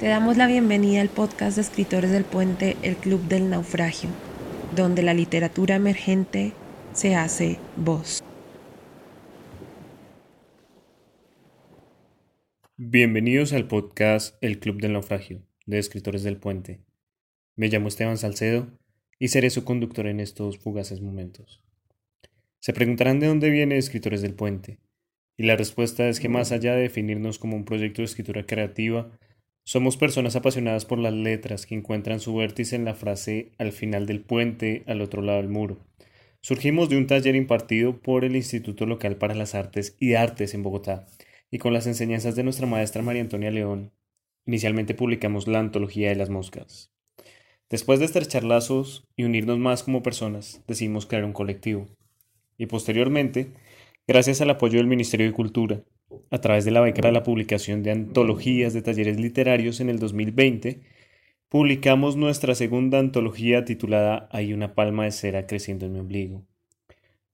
Te damos la bienvenida al podcast de escritores del puente El Club del Naufragio, donde la literatura emergente se hace voz. Bienvenidos al podcast El Club del Naufragio de Escritores del Puente. Me llamo Esteban Salcedo y seré su conductor en estos fugaces momentos. Se preguntarán de dónde viene Escritores del Puente, y la respuesta es que más allá de definirnos como un proyecto de escritura creativa, somos personas apasionadas por las letras que encuentran su vértice en la frase al final del puente, al otro lado del muro. Surgimos de un taller impartido por el Instituto Local para las Artes y Artes en Bogotá, y con las enseñanzas de nuestra maestra María Antonia León, inicialmente publicamos la Antología de las Moscas. Después de estrechar lazos y unirnos más como personas, decidimos crear un colectivo. Y posteriormente, gracias al apoyo del Ministerio de Cultura, a través de la beca de la publicación de antologías de talleres literarios en el 2020, publicamos nuestra segunda antología titulada Hay una palma de cera creciendo en mi ombligo,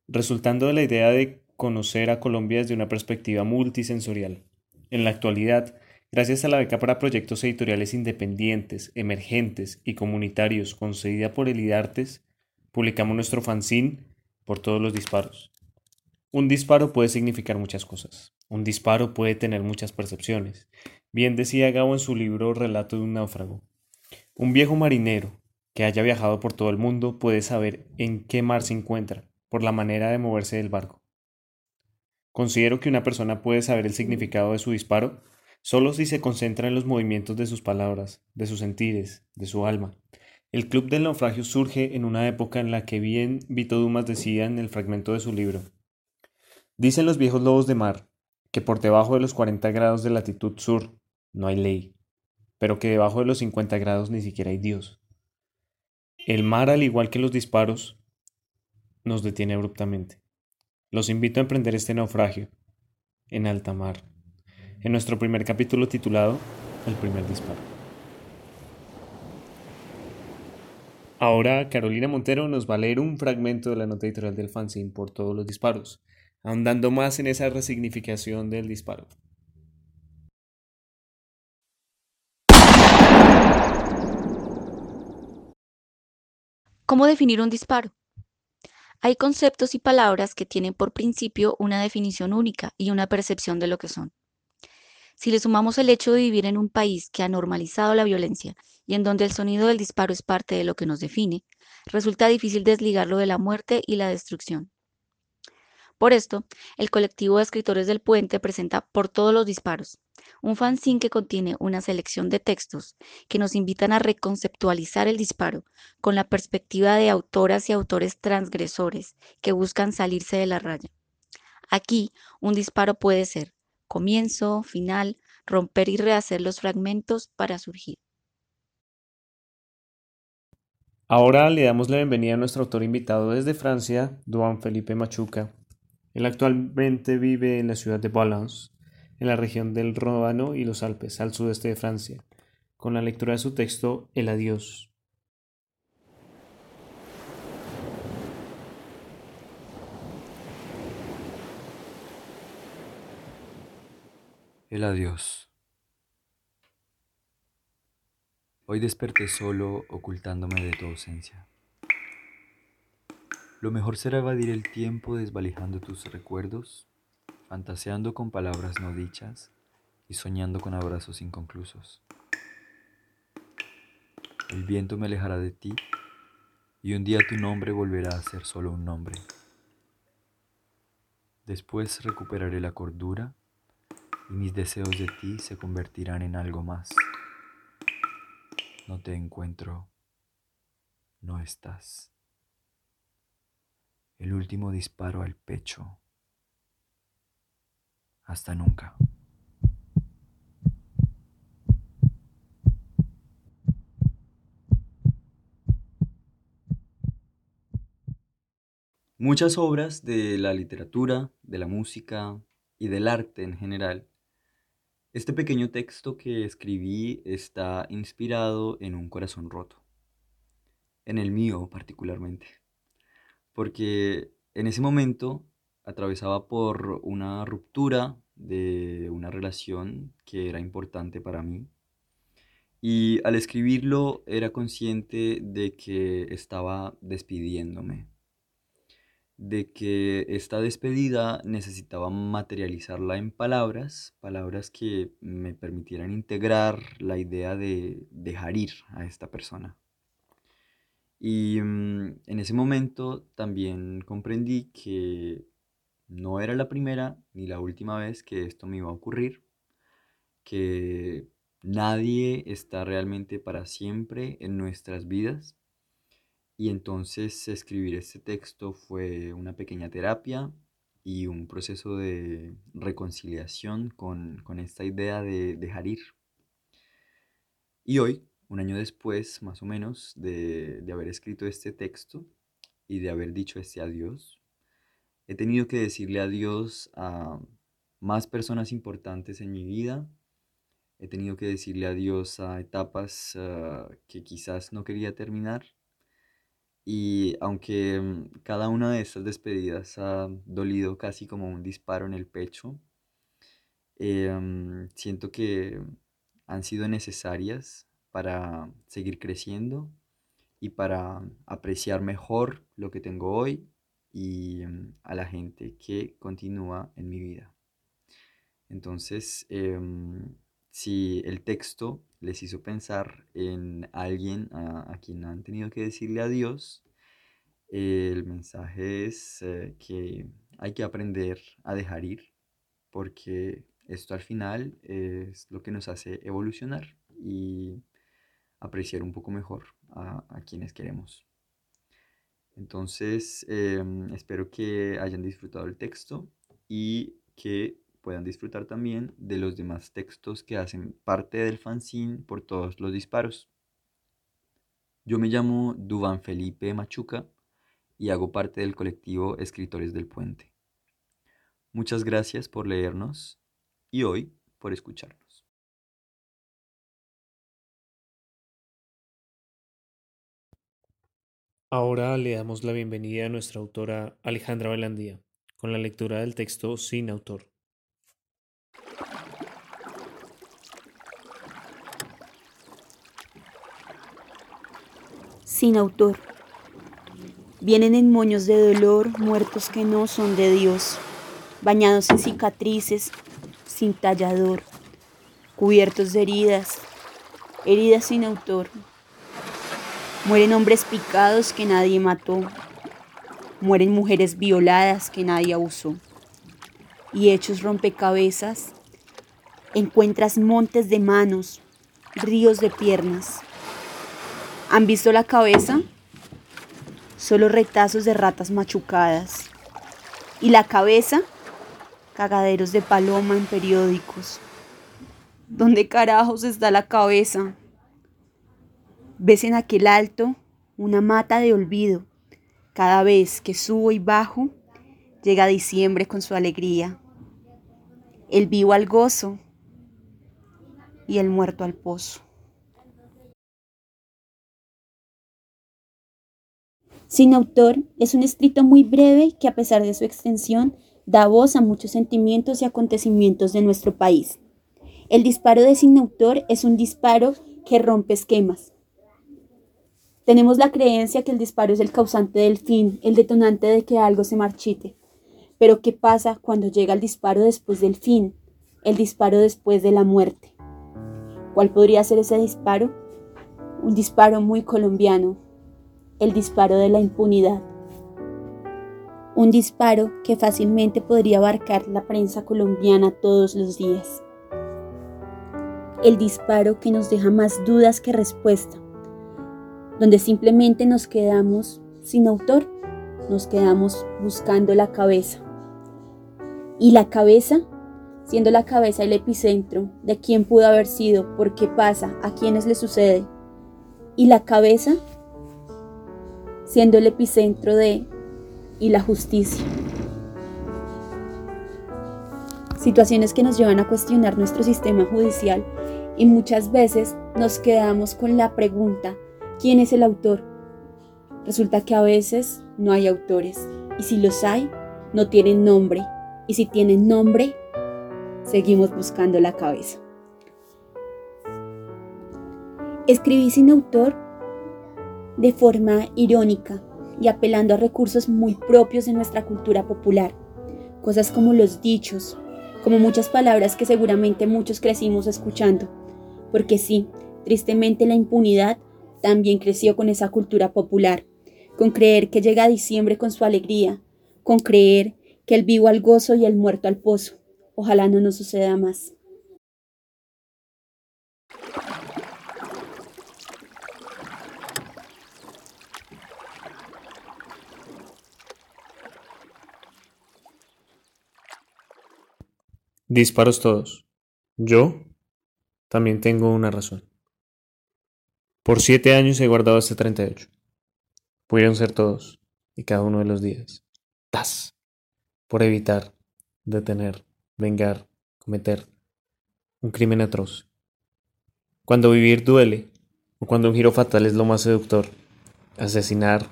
resultando de la idea de conocer a Colombia desde una perspectiva multisensorial. En la actualidad, gracias a la beca para proyectos editoriales independientes, emergentes y comunitarios concedida por el IDARTES, publicamos nuestro fanzine por todos los disparos. Un disparo puede significar muchas cosas. Un disparo puede tener muchas percepciones. Bien decía Gao en su libro Relato de un náufrago. Un viejo marinero que haya viajado por todo el mundo puede saber en qué mar se encuentra por la manera de moverse del barco. Considero que una persona puede saber el significado de su disparo solo si se concentra en los movimientos de sus palabras, de sus sentires, de su alma. El Club del Naufragio surge en una época en la que bien Vito Dumas decía en el fragmento de su libro. Dicen los viejos lobos de mar que por debajo de los 40 grados de latitud sur no hay ley, pero que debajo de los 50 grados ni siquiera hay Dios. El mar, al igual que los disparos, nos detiene abruptamente. Los invito a emprender este naufragio en alta mar, en nuestro primer capítulo titulado El primer disparo. Ahora Carolina Montero nos va a leer un fragmento de la nota editorial del fanzine por todos los disparos, ahondando más en esa resignificación del disparo. ¿Cómo definir un disparo? Hay conceptos y palabras que tienen por principio una definición única y una percepción de lo que son. Si le sumamos el hecho de vivir en un país que ha normalizado la violencia y en donde el sonido del disparo es parte de lo que nos define, resulta difícil desligarlo de la muerte y la destrucción. Por esto, el colectivo de escritores del puente presenta Por todos los disparos, un fanzine que contiene una selección de textos que nos invitan a reconceptualizar el disparo con la perspectiva de autoras y autores transgresores que buscan salirse de la raya. Aquí, un disparo puede ser comienzo, final, romper y rehacer los fragmentos para surgir. Ahora le damos la bienvenida a nuestro autor invitado desde Francia, Duan Felipe Machuca, él actualmente vive en la ciudad de Valence, en la región del Ródano y los Alpes, al sudeste de Francia, con la lectura de su texto El Adiós. El adiós. Hoy desperté solo, ocultándome de tu ausencia. Lo mejor será evadir el tiempo desvalijando tus recuerdos, fantaseando con palabras no dichas y soñando con abrazos inconclusos. El viento me alejará de ti y un día tu nombre volverá a ser solo un nombre. Después recuperaré la cordura y mis deseos de ti se convertirán en algo más. No te encuentro, no estás el último disparo al pecho. Hasta nunca. Muchas obras de la literatura, de la música y del arte en general. Este pequeño texto que escribí está inspirado en un corazón roto, en el mío particularmente porque en ese momento atravesaba por una ruptura de una relación que era importante para mí Y al escribirlo era consciente de que estaba despidiéndome, de que esta despedida necesitaba materializarla en palabras, palabras que me permitieran integrar la idea de dejar ir a esta persona. Y mm, en ese momento también comprendí que no era la primera ni la última vez que esto me iba a ocurrir, que nadie está realmente para siempre en nuestras vidas. Y entonces escribir este texto fue una pequeña terapia y un proceso de reconciliación con, esta idea de dejar ir. Y hoy, un año después, más o menos, de, de haber escrito este texto y de haber dicho este adiós, he tenido que decirle adiós a más personas importantes en mi vida He tenido que decirle adiós a etapas ah, que quizás no quería terminar. Y aunque mm, cada una de estas despedidas ha dolido casi como un disparo en el pecho, eh, mm, siento que han sido necesarias para seguir creciendo y para apreciar mejor lo que tengo hoy y mm, a la gente que continúa en mi vida. Entonces, em, si el texto les hizo pensar en alguien a, quien han tenido que decirle adiós, el mensaje es eh, que hay que aprender a dejar ir, porque esto al final es lo que nos hace evolucionar y apreciar un poco mejor a, quienes queremos. Entonces, em, espero que hayan disfrutado el texto y que puedan disfrutar también de los demás textos que hacen parte del fanzine por todos los disparos. Yo me llamo Duban Felipe Machuca y hago parte del colectivo Escritores del Puente. Muchas gracias por leernos y hoy por escucharnos. Ahora le damos la bienvenida a nuestra autora Alejandra Belandía con la lectura del texto sin autor. sin autor. Vienen en moños de dolor muertos que no son de Dios, bañados en cicatrices, sin tallador, cubiertos de heridas, heridas sin autor. Mueren hombres picados que nadie mató, mueren mujeres violadas que nadie abusó. Y hechos rompecabezas, encuentras montes de manos, ríos de piernas ¿Han visto la cabeza? Solo retazos de ratas machucadas. ¿Y la cabeza? Cagaderos de paloma en periódicos. ¿Dónde carajos está la cabeza? ¿Ves en aquel alto una mata de olvido? Cada vez que subo y bajo, llega diciembre con su alegría. El vivo al gozo y el muerto al pozo. Sin autor es un escrito muy breve que a pesar de su extensión da voz a muchos sentimientos y acontecimientos de nuestro país. El disparo de sin autor es un disparo que rompe esquemas. Tenemos la creencia que el disparo es el causante del fin, el detonante de que algo se marchite. Pero ¿qué pasa cuando llega el disparo después del fin, el disparo después de la muerte? ¿Cuál podría ser ese disparo? Un disparo muy colombiano, el disparo de la impunidad. Un disparo que fácilmente podría abarcar la prensa colombiana todos los días. El disparo que nos deja más dudas que respuesta, donde simplemente nos quedamos sin autor, nos quedamos buscando la cabeza. Y la cabeza, siendo la cabeza el epicentro de quién pudo haber sido, por qué pasa, a quiénes le sucede. Y la cabeza siendo el epicentro de y la justicia. Situaciones que nos llevan a cuestionar nuestro sistema judicial y muchas veces nos quedamos con la pregunta, ¿quién es el autor? Resulta que a veces no hay autores y si los hay, no tienen nombre y si tienen nombre, seguimos buscando la cabeza. Escribí sin autor de forma irónica y apelando a recursos muy propios de nuestra cultura popular, cosas como los dichos, como muchas palabras que seguramente muchos crecimos escuchando, porque sí, tristemente la impunidad también creció con esa cultura popular, con creer que llega diciembre con su alegría, con creer que el vivo al gozo y el muerto al pozo. Ojalá no nos suceda más. Disparos todos. Yo también tengo una razón. Por siete años he guardado este 38. Pudieron ser todos y cada uno de los días. ¡Tas! Por evitar, detener, vengar, cometer un crimen atroz. Cuando vivir duele, o cuando un giro fatal es lo más seductor, asesinar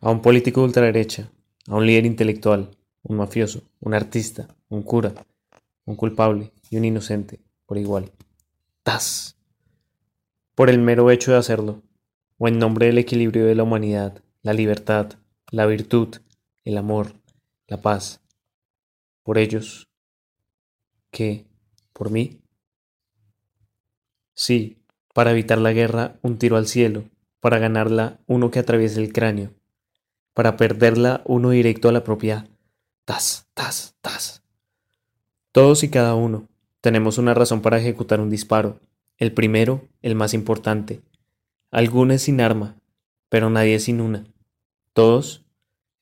a un político de ultraderecha, a un líder intelectual, un mafioso, un artista, un cura, un culpable y un inocente por igual. ¡Tas! Por el mero hecho de hacerlo, o en nombre del equilibrio de la humanidad, la libertad, la virtud, el amor, la paz. Por ellos, que, por mí. Sí, para evitar la guerra, un tiro al cielo, para ganarla, uno que atraviese el cráneo, para perderla, uno directo a la propia. Tas, tas, tas. Todos y cada uno tenemos una razón para ejecutar un disparo. El primero, el más importante. Algunos sin arma, pero nadie sin una. Todos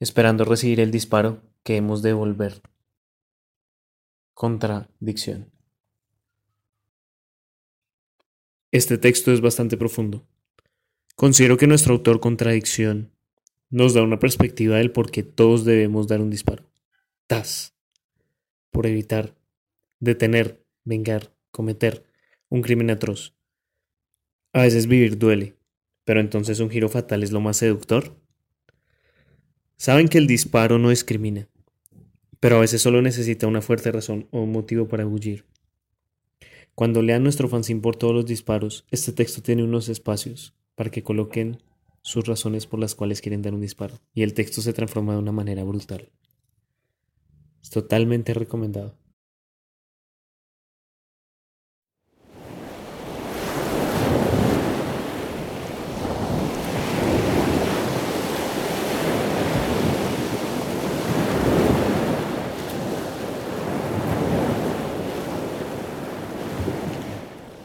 esperando recibir el disparo que hemos de devolver. Contradicción. Este texto es bastante profundo. Considero que nuestro autor Contradicción nos da una perspectiva del por qué todos debemos dar un disparo. Tas. Por evitar detener, vengar, cometer un crimen atroz. A veces vivir duele, pero entonces un giro fatal es lo más seductor. Saben que el disparo no discrimina, pero a veces solo necesita una fuerte razón o un motivo para huir. Cuando lean nuestro fanzine por todos los disparos, este texto tiene unos espacios para que coloquen sus razones por las cuales quieren dar un disparo, y el texto se transforma de una manera brutal. Es totalmente recomendado.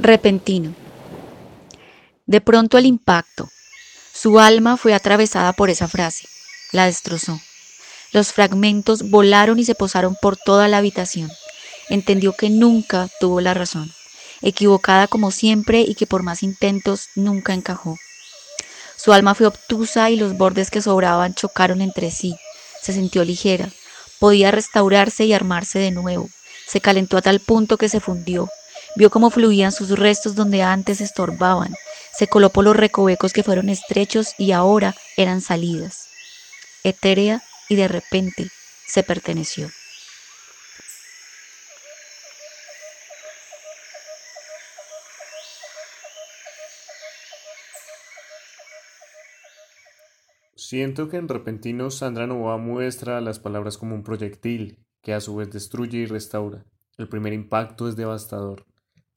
Repentino. De pronto el impacto. Su alma fue atravesada por esa frase. La destrozó. Los fragmentos volaron y se posaron por toda la habitación. Entendió que nunca tuvo la razón, equivocada como siempre y que por más intentos nunca encajó. Su alma fue obtusa y los bordes que sobraban chocaron entre sí. Se sintió ligera. Podía restaurarse y armarse de nuevo. Se calentó a tal punto que se fundió. Vio cómo fluían sus restos donde antes estorbaban. Se coló por los recovecos que fueron estrechos y ahora eran salidas. Etérea y de repente se perteneció. Siento que en repentino Sandra Nova muestra las palabras como un proyectil que a su vez destruye y restaura. El primer impacto es devastador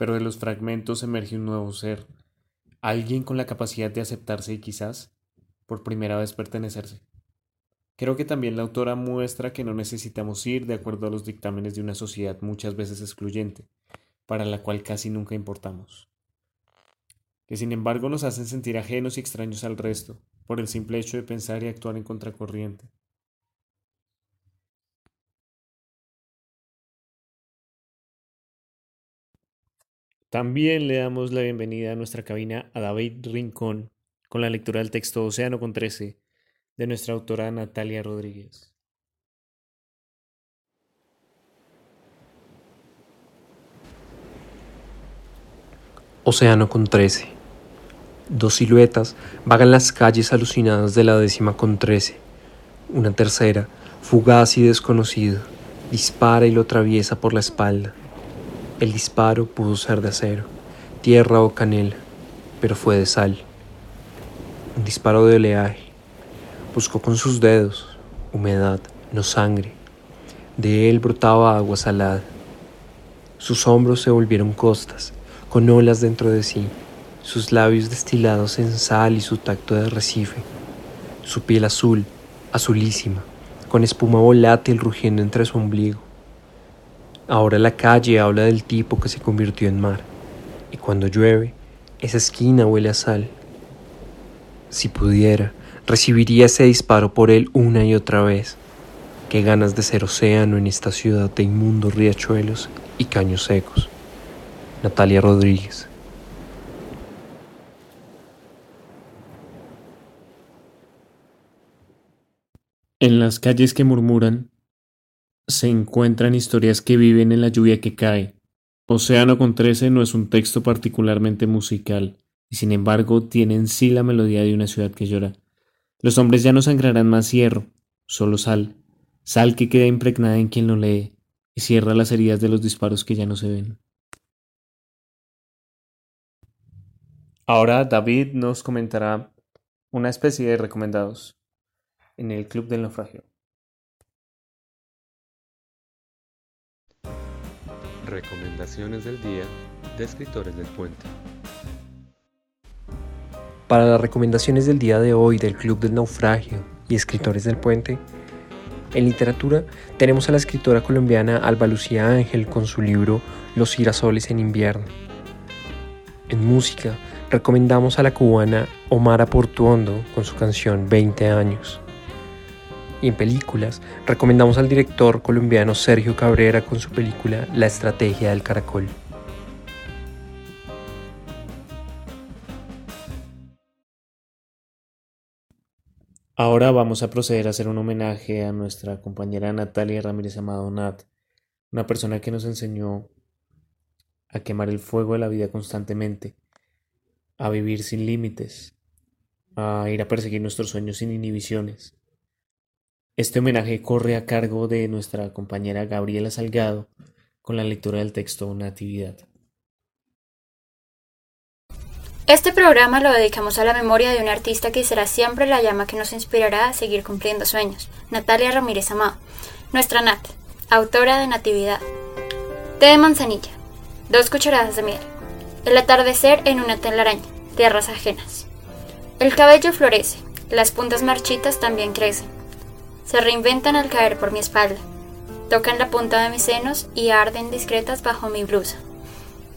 pero de los fragmentos emerge un nuevo ser, alguien con la capacidad de aceptarse y quizás, por primera vez, pertenecerse. Creo que también la autora muestra que no necesitamos ir de acuerdo a los dictámenes de una sociedad muchas veces excluyente, para la cual casi nunca importamos. Que sin embargo nos hacen sentir ajenos y extraños al resto, por el simple hecho de pensar y actuar en contracorriente. También le damos la bienvenida a nuestra cabina a David Rincón con la lectura del texto Océano con 13 de nuestra autora Natalia Rodríguez. Océano con 13. Dos siluetas vagan las calles alucinadas de la décima con 13. Una tercera, fugaz y desconocida, dispara y lo atraviesa por la espalda. El disparo pudo ser de acero, tierra o canela. pero fue de sal. Un disparo de oleaje. Buscó con sus dedos humedad, no sangre. De él brotaba agua salada. Sus hombros se volvieron costas, con olas dentro de sí, sus labios destilados en sal y su tacto de arrecife, su piel azul, azulísima, con espuma volátil rugiendo entre su ombligo. Ahora la calle habla del tipo que se convirtió en mar, y cuando llueve, esa esquina huele a sal. Si pudiera, recibiría ese disparo por él una y otra vez. Qué ganas de ser océano en esta ciudad de inmundos riachuelos y caños secos. Natalia Rodríguez. En las calles que murmuran se encuentran historias que viven en la lluvia que cae. Océano con trece no es un texto particularmente musical, y sin embargo tiene en sí la melodía de una ciudad que llora. Los hombres ya no sangrarán más hierro, solo sal, sal que queda impregnada en quien lo lee y cierra las heridas de los disparos que ya no se ven. Ahora David nos comentará una especie de recomendados en el Club del Naufragio. Recomendaciones del día de escritores del puente. Para las recomendaciones del día de hoy del Club del Naufragio y Escritores del Puente, en literatura tenemos a la escritora colombiana Alba Lucía Ángel con su libro Los girasoles en invierno. En música recomendamos a la cubana Omara Portuondo con su canción 20 años. Y en películas recomendamos al director colombiano Sergio Cabrera con su película La estrategia del caracol. Ahora vamos a proceder a hacer un homenaje a nuestra compañera Natalia Ramírez Amado Nat, una persona que nos enseñó a quemar el fuego de la vida constantemente, a vivir sin límites, a ir a perseguir nuestros sueños sin inhibiciones. Este homenaje corre a cargo de nuestra compañera Gabriela Salgado con la lectura del texto Natividad. Este programa lo dedicamos a la memoria de una artista que será siempre la llama que nos inspirará a seguir cumpliendo sueños, Natalia Ramírez Amado, nuestra Nat, autora de Natividad. Té de manzanilla, dos cucharadas de miel, el atardecer en una telaraña, tierras ajenas. El cabello florece, las puntas marchitas también crecen. Se reinventan al caer por mi espalda, tocan la punta de mis senos y arden discretas bajo mi blusa.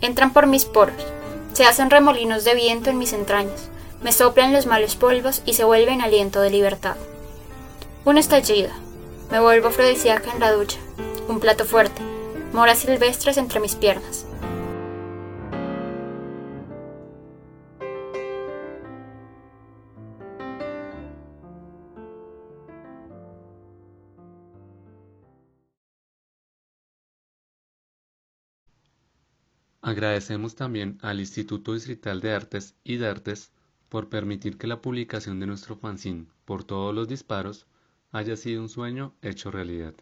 Entran por mis poros, se hacen remolinos de viento en mis entrañas, me soplan los malos polvos y se vuelven aliento de libertad. Un estallido, me vuelvo afrodisíaca en la ducha, un plato fuerte, moras silvestres entre mis piernas. Agradecemos también al Instituto Distrital de Artes y de Artes por permitir que la publicación de nuestro fanzine por todos los disparos haya sido un sueño hecho realidad.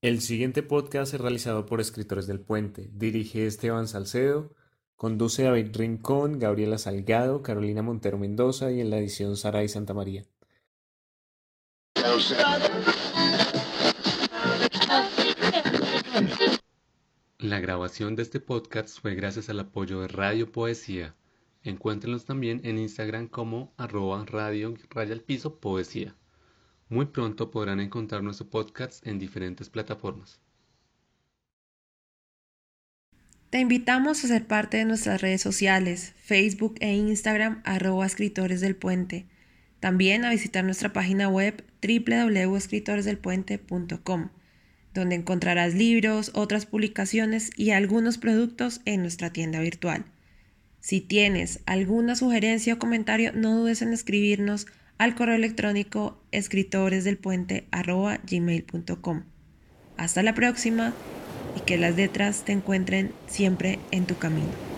El siguiente podcast es realizado por Escritores del Puente. Dirige Esteban Salcedo, conduce David Rincón, Gabriela Salgado, Carolina Montero Mendoza y en la edición Sara y Santa María. La grabación de este podcast fue gracias al apoyo de Radio Poesía. Encuéntrenlos también en Instagram como arroba radio raya al piso poesía. Muy pronto podrán encontrar nuestro podcast en diferentes plataformas. Te invitamos a ser parte de nuestras redes sociales, Facebook e Instagram arroba escritores del puente. También a visitar nuestra página web www.escritoresdelpuente.com donde encontrarás libros, otras publicaciones y algunos productos en nuestra tienda virtual. Si tienes alguna sugerencia o comentario, no dudes en escribirnos al correo electrónico escritoresdelpuente.gmail.com. Hasta la próxima y que las letras te encuentren siempre en tu camino.